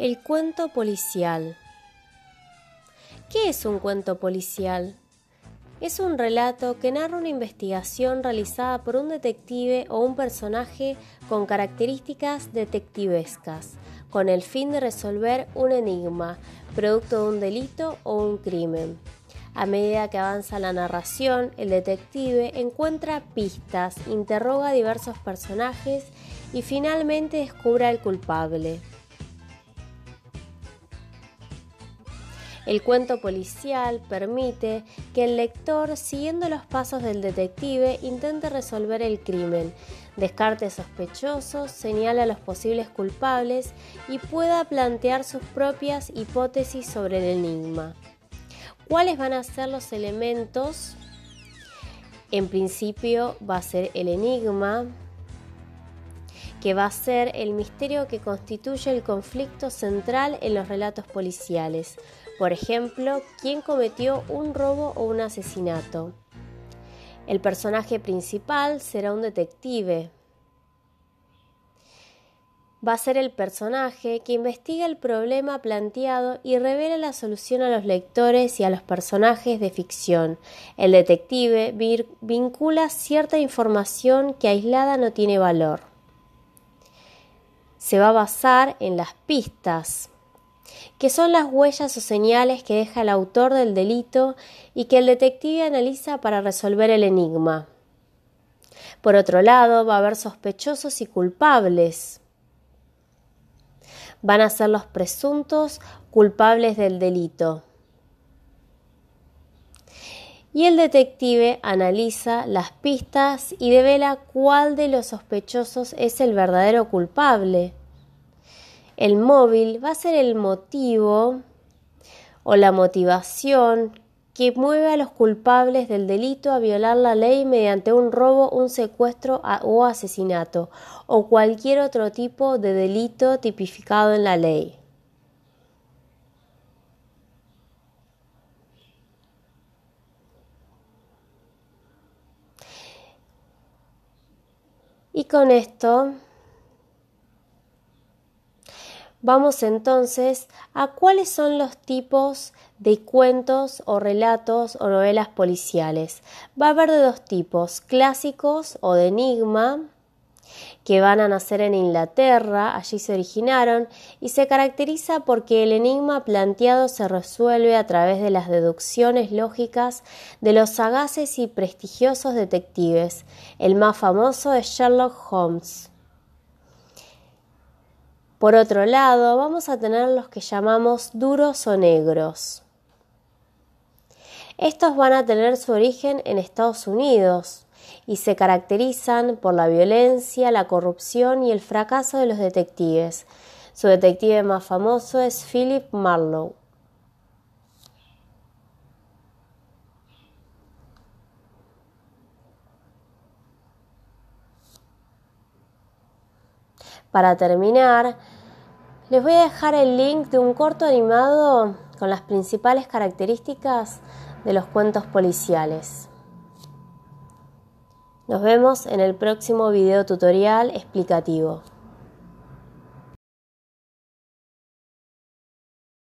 El cuento policial. ¿Qué es un cuento policial? Es un relato que narra una investigación realizada por un detective o un personaje con características detectivescas, con el fin de resolver un enigma, producto de un delito o un crimen. A medida que avanza la narración, el detective encuentra pistas, interroga a diversos personajes y finalmente descubre al culpable. El cuento policial permite que el lector, siguiendo los pasos del detective, intente resolver el crimen, descarte sospechosos, señala a los posibles culpables y pueda plantear sus propias hipótesis sobre el enigma. ¿Cuáles van a ser los elementos? En principio va a ser el enigma, que va a ser el misterio que constituye el conflicto central en los relatos policiales. Por ejemplo, quién cometió un robo o un asesinato. El personaje principal será un detective. Va a ser el personaje que investiga el problema planteado y revela la solución a los lectores y a los personajes de ficción. El detective vincula cierta información que aislada no tiene valor. Se va a basar en las pistas que son las huellas o señales que deja el autor del delito y que el detective analiza para resolver el enigma. Por otro lado, va a haber sospechosos y culpables. Van a ser los presuntos culpables del delito. Y el detective analiza las pistas y devela cuál de los sospechosos es el verdadero culpable. El móvil va a ser el motivo o la motivación que mueve a los culpables del delito a violar la ley mediante un robo, un secuestro o asesinato o cualquier otro tipo de delito tipificado en la ley. Y con esto Vamos entonces a cuáles son los tipos de cuentos o relatos o novelas policiales. Va a haber de dos tipos, clásicos o de enigma, que van a nacer en Inglaterra, allí se originaron, y se caracteriza porque el enigma planteado se resuelve a través de las deducciones lógicas de los sagaces y prestigiosos detectives. El más famoso es Sherlock Holmes. Por otro lado, vamos a tener los que llamamos duros o negros. Estos van a tener su origen en Estados Unidos y se caracterizan por la violencia, la corrupción y el fracaso de los detectives. Su detective más famoso es Philip Marlowe. Para terminar, les voy a dejar el link de un corto animado con las principales características de los cuentos policiales. Nos vemos en el próximo video tutorial explicativo.